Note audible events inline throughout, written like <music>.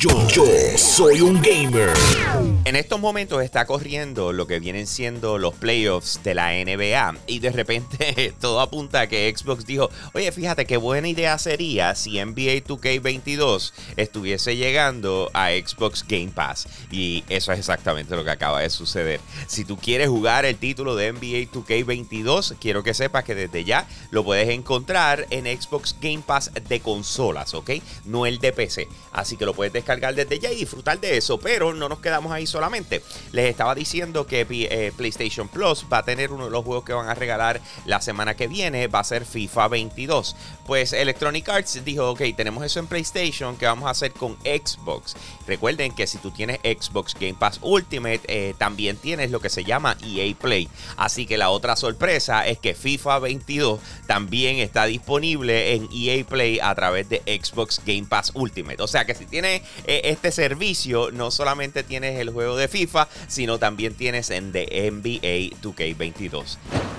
Yo, soy un gamer. En estos momentos está corriendo lo que vienen siendo los playoffs de la NBA y de repente <laughs> todo apunta a que Xbox dijo, oye, fíjate qué buena idea sería si NBA 2K22 estuviese llegando a Xbox Game Pass. Y eso es exactamente lo que acaba de suceder. Si tú quieres jugar el título de NBA 2K22, quiero que sepas que desde ya lo puedes encontrar en Xbox Game Pass de consolas, ¿ok? No el de PC. Así que lo puedes descargar cargar desde ya y disfrutar de eso. Pero no nos quedamos ahí solamente. Les estaba diciendo que eh, PlayStation Plus va a tener uno de los juegos que van a regalar la semana que viene. Va a ser FIFA 22. Pues Electronic Arts dijo, ok, tenemos eso en PlayStation. ¿Qué vamos a hacer con Xbox? Recuerden que si tú tienes Xbox Game Pass Ultimate, eh, también tienes lo que se llama EA Play. Así que la otra sorpresa es que FIFA 22 también está disponible en EA Play a través de Xbox Game Pass Ultimate. O sea que si tienes eh, este servicio no solamente tienes el juego de FIFA, sino también tienes en de NBA 2K22.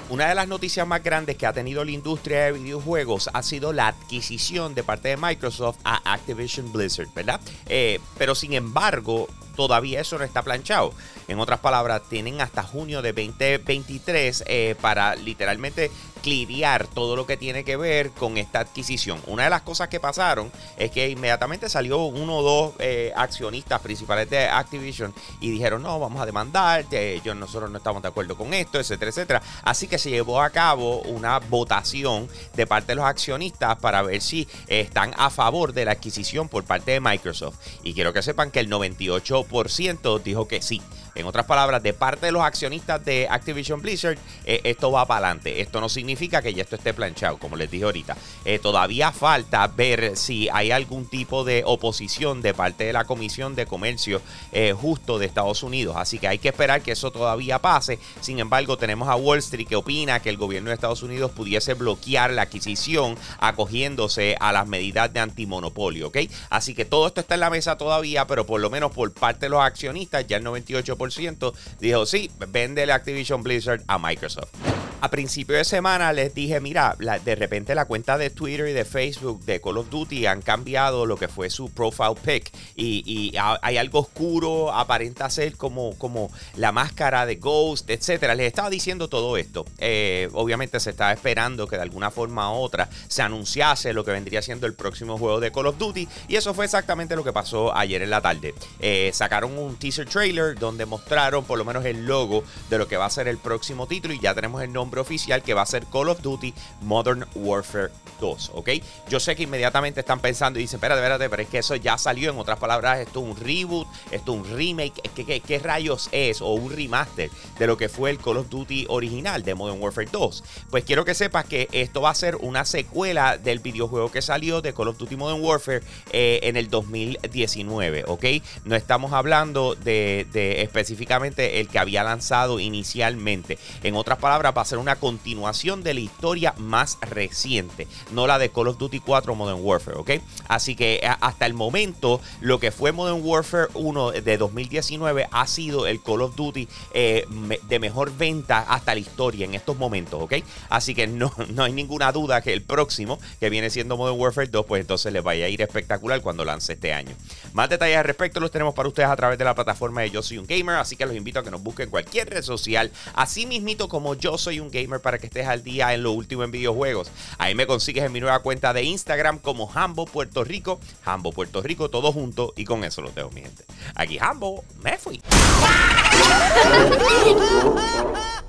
Una de las noticias más grandes que ha tenido la industria de videojuegos ha sido la adquisición de parte de Microsoft a Activision Blizzard, ¿verdad? Eh, pero sin embargo, todavía eso no está planchado. En otras palabras, tienen hasta junio de 2023 eh, para literalmente cliriar todo lo que tiene que ver con esta adquisición. Una de las cosas que pasaron es que inmediatamente salió uno o dos eh, accionistas principales de Activision y dijeron, no, vamos a demandar, yo, nosotros no estamos de acuerdo con esto, etcétera, etcétera. Así que se llevó a cabo una votación de parte de los accionistas para ver si están a favor de la adquisición por parte de Microsoft. Y quiero que sepan que el 98% dijo que sí. En otras palabras, de parte de los accionistas de Activision Blizzard, eh, esto va para adelante. Esto no significa que ya esto esté planchado, como les dije ahorita. Eh, todavía falta ver si hay algún tipo de oposición de parte de la Comisión de Comercio eh, Justo de Estados Unidos. Así que hay que esperar que eso todavía pase. Sin embargo, tenemos a Wall Street que opina que el gobierno de Estados Unidos pudiese bloquear la adquisición acogiéndose a las medidas de antimonopolio. ¿ok? Así que todo esto está en la mesa todavía, pero por lo menos por parte de los accionistas, ya el 98% dijo, sí, vende el Activision Blizzard a Microsoft. A principio de semana les dije, mira, de repente la cuenta de Twitter y de Facebook de Call of Duty han cambiado lo que fue su profile pic y, hay algo oscuro, aparenta ser como, como la máscara de Ghost, etcétera. Les estaba diciendo todo esto. Eh, obviamente se estaba esperando que de alguna forma u otra se anunciase lo que vendría siendo el próximo juego de Call of Duty y eso fue exactamente lo que pasó ayer en la tarde. Eh, sacaron un teaser trailer donde mostraron por lo menos el logo de lo que va a ser el próximo título y ya tenemos el nombre oficial que va a ser Call of Duty Modern Warfare 2, ¿ok? Yo sé que inmediatamente están pensando y dicen, espérate, espérate, pero es que eso ya salió, en otras palabras, esto es un reboot, esto es un remake, ¿qué, qué, rayos es? O un remaster de lo que fue el Call of Duty original de Modern Warfare 2. Pues quiero que sepas que esto va a ser una secuela del videojuego que salió de Call of Duty Modern Warfare eh, en el 2019, ¿ok? No estamos hablando de, de específicamente el que había lanzado inicialmente. En otras palabras, va a ser una continuación de la historia más reciente, no la de Call of Duty 4 Modern Warfare, ¿ok? Así que hasta el momento, lo que fue Modern Warfare 1 de 2019 ha sido el Call of Duty eh, de mejor venta hasta la historia en estos momentos, ¿ok? Así que no, <laughs> no hay ninguna duda que el próximo, que viene siendo Modern Warfare 2, pues entonces les vaya a ir espectacular cuando lance este año. Más detalles al respecto los tenemos para ustedes a través de la plataforma de Yo Soy un Gamer, así que los invito a que nos busquen cualquier red social, así mismito como Yo Soy un gamer para que estés al día en lo último en videojuegos. Ahí me consigues en mi nueva cuenta de Instagram como Hambo Puerto Rico. Hambo Puerto Rico, todo junto. Y con eso lo tengo, mi gente. Aquí Hambo, me fui. <laughs>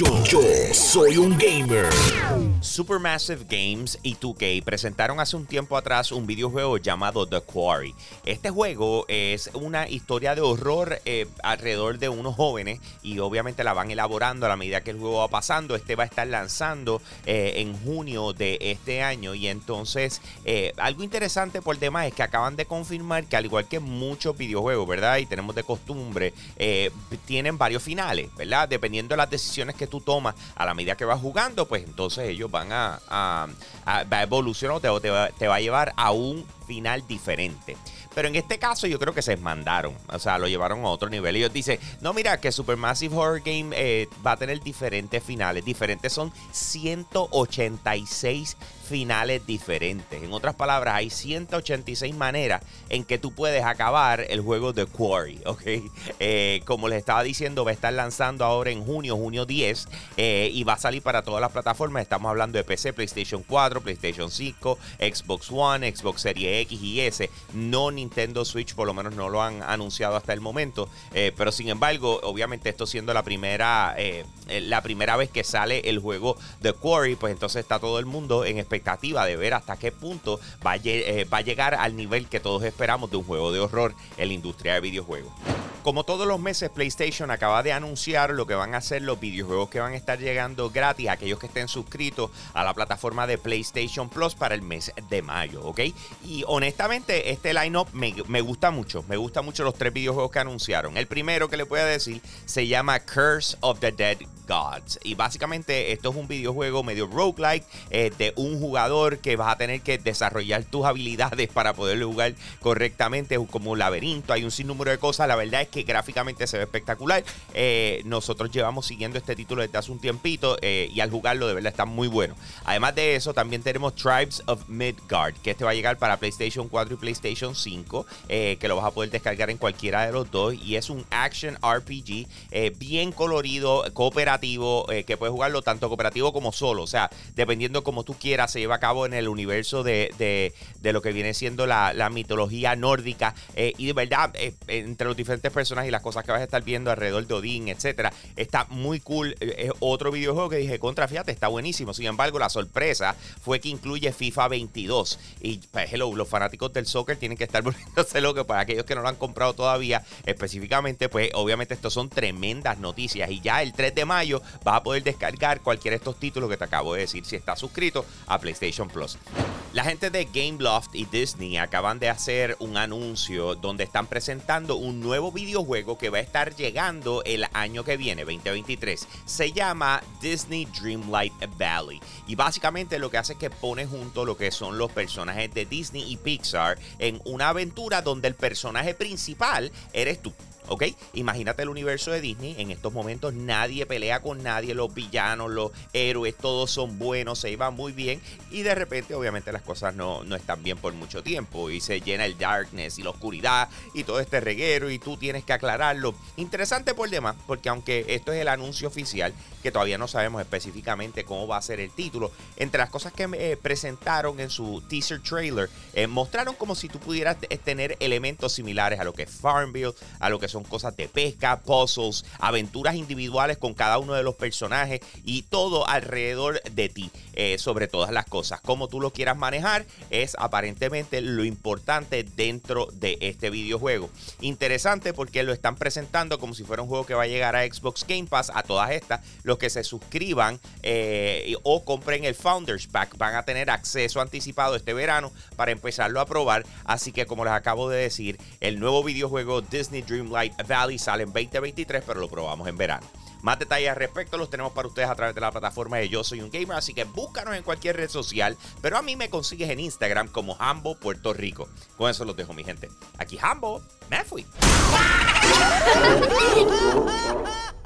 Yo, soy un gamer. Supermassive Games y 2K presentaron hace un tiempo atrás un videojuego llamado The Quarry. Este juego es una historia de horror eh, alrededor de unos jóvenes y obviamente la van elaborando a la medida que el juego va pasando. Este va a estar lanzando eh, en junio de este año y entonces eh, algo interesante por demás es que acaban de confirmar que al igual que muchos videojuegos, ¿verdad? Y tenemos de costumbre, tienen varios finales, ¿verdad? Dependiendo de las decisiones que tú tomas a la medida que vas jugando, pues entonces ellos van a, a, a, evolucionar o te, te va a llevar a un final diferente. Pero en este caso yo creo que se mandaron. O sea, lo llevaron a otro nivel. Ellos dicen, no, mira, que Supermassive Horror Game eh, va a tener diferentes finales. Diferentes son 186 finales diferentes. En otras palabras, hay 186 maneras en que tú puedes acabar el juego de Quarry, <laughs> ¿ok? Eh, como les estaba diciendo, va a estar lanzando ahora en junio, junio 10, eh, y va a salir para todas las plataformas. Estamos hablando de PC, PlayStation 4, PlayStation 5, Xbox One, Xbox Series X y S. No Nintendo Switch, por lo menos no lo han anunciado hasta el momento. Eh, pero sin embargo, obviamente esto siendo la primera, la primera vez que sale el juego de Quarry, pues entonces está todo el mundo en espectativa de ver hasta qué punto va a, eh, va a llegar al nivel que todos esperamos de un juego de horror en la industria de videojuegos. Como todos los meses, PlayStation acaba de anunciar lo que van a hacer los videojuegos que van a estar llegando gratis a aquellos que estén suscritos a la plataforma de PlayStation Plus para el mes de mayo, ¿ok? Y honestamente, este lineup me, me gusta mucho. Me gusta mucho los tres videojuegos que anunciaron. El primero que le voy a decir se llama Curse of the Dead Gods. Y básicamente esto es un videojuego medio roguelike eh, de un jugador que vas a tener que desarrollar tus habilidades <laughs> para poder jugar correctamente. Como un laberinto, hay un sinnúmero de cosas. La verdad es que gráficamente se ve espectacular. Eh, nosotros llevamos siguiendo este título desde hace un tiempito eh, y al jugarlo de verdad está muy bueno. Además de eso, también tenemos Tribes of Midgard, que este va a llegar para PlayStation 4 y PlayStation 5, que lo vas a poder descargar en cualquiera de los dos. Y es un action RPG bien colorido, cooperativo eh, que puedes jugarlo tanto cooperativo como solo. O sea, dependiendo como tú quieras, se lleva a cabo en el universo de, lo que viene siendo la, mitología nórdica. Eh, y de verdad, eh, entre los diferentes personajes y las cosas que vas a estar viendo alrededor de Odín, etcétera, está muy cool. Es otro videojuego que dije, contra, fíjate, está buenísimo. Sin embargo, la sorpresa fue que incluye FIFA 22. Y pues, los fanáticos del soccer tienen que estar <laughs> volviéndose locos para aquellos que no lo han comprado todavía. Específicamente, pues obviamente estos son tremendas noticias. Y ya el 3 de mayo vas a poder descargar cualquiera de estos títulos que te acabo de decir si estás suscrito a PlayStation Plus. La gente de Gameloft y Disney acaban de hacer un anuncio donde están presentando un nuevo videojuego que va a estar llegando el año que viene, 2023. Se llama Disney Dreamlight Valley. Y básicamente lo que hace es que pone junto lo que son los personajes de Disney y Pixar en una aventura donde el personaje principal eres tú. ¿Ok? Imagínate el universo de Disney. En estos momentos nadie pelea con nadie. Los villanos, los héroes, todos son buenos, se iban muy bien. Y de repente, obviamente, las cosas no, no están bien por mucho tiempo. Y se llena el darkness y la oscuridad y todo este reguero. Y tú tienes que aclararlo. Interesante por demás, porque aunque esto es el anuncio oficial, que todavía no sabemos específicamente cómo va a ser el título, entre las cosas que eh, presentaron en su teaser trailer, eh, mostraron como si tú pudieras tener elementos similares a lo que es Farmville, a lo que son cosas de pesca, puzzles, aventuras individuales con cada uno de los personajes y todo alrededor de ti, eh, sobre todas las cosas. Como tú lo quieras manejar es aparentemente lo importante dentro de este videojuego. Interesante porque lo están presentando como si fuera un juego que va a llegar a Xbox Game Pass a todas estas. Los que se suscriban eh, o compren el Founders Pack van a tener acceso anticipado este verano para empezarlo a probar. Así que como les acabo de decir, el nuevo videojuego Disney Dreamlight Valley sale en 2023, pero lo probamos en verano. Más detalles al respecto los tenemos para ustedes a través de la plataforma de Yo Soy un Gamer, así que búscanos en cualquier red social, pero a mí me consigues en Instagram como Hambo Puerto Rico. Con eso los dejo, mi gente. Aquí Hambo, me fui. <laughs>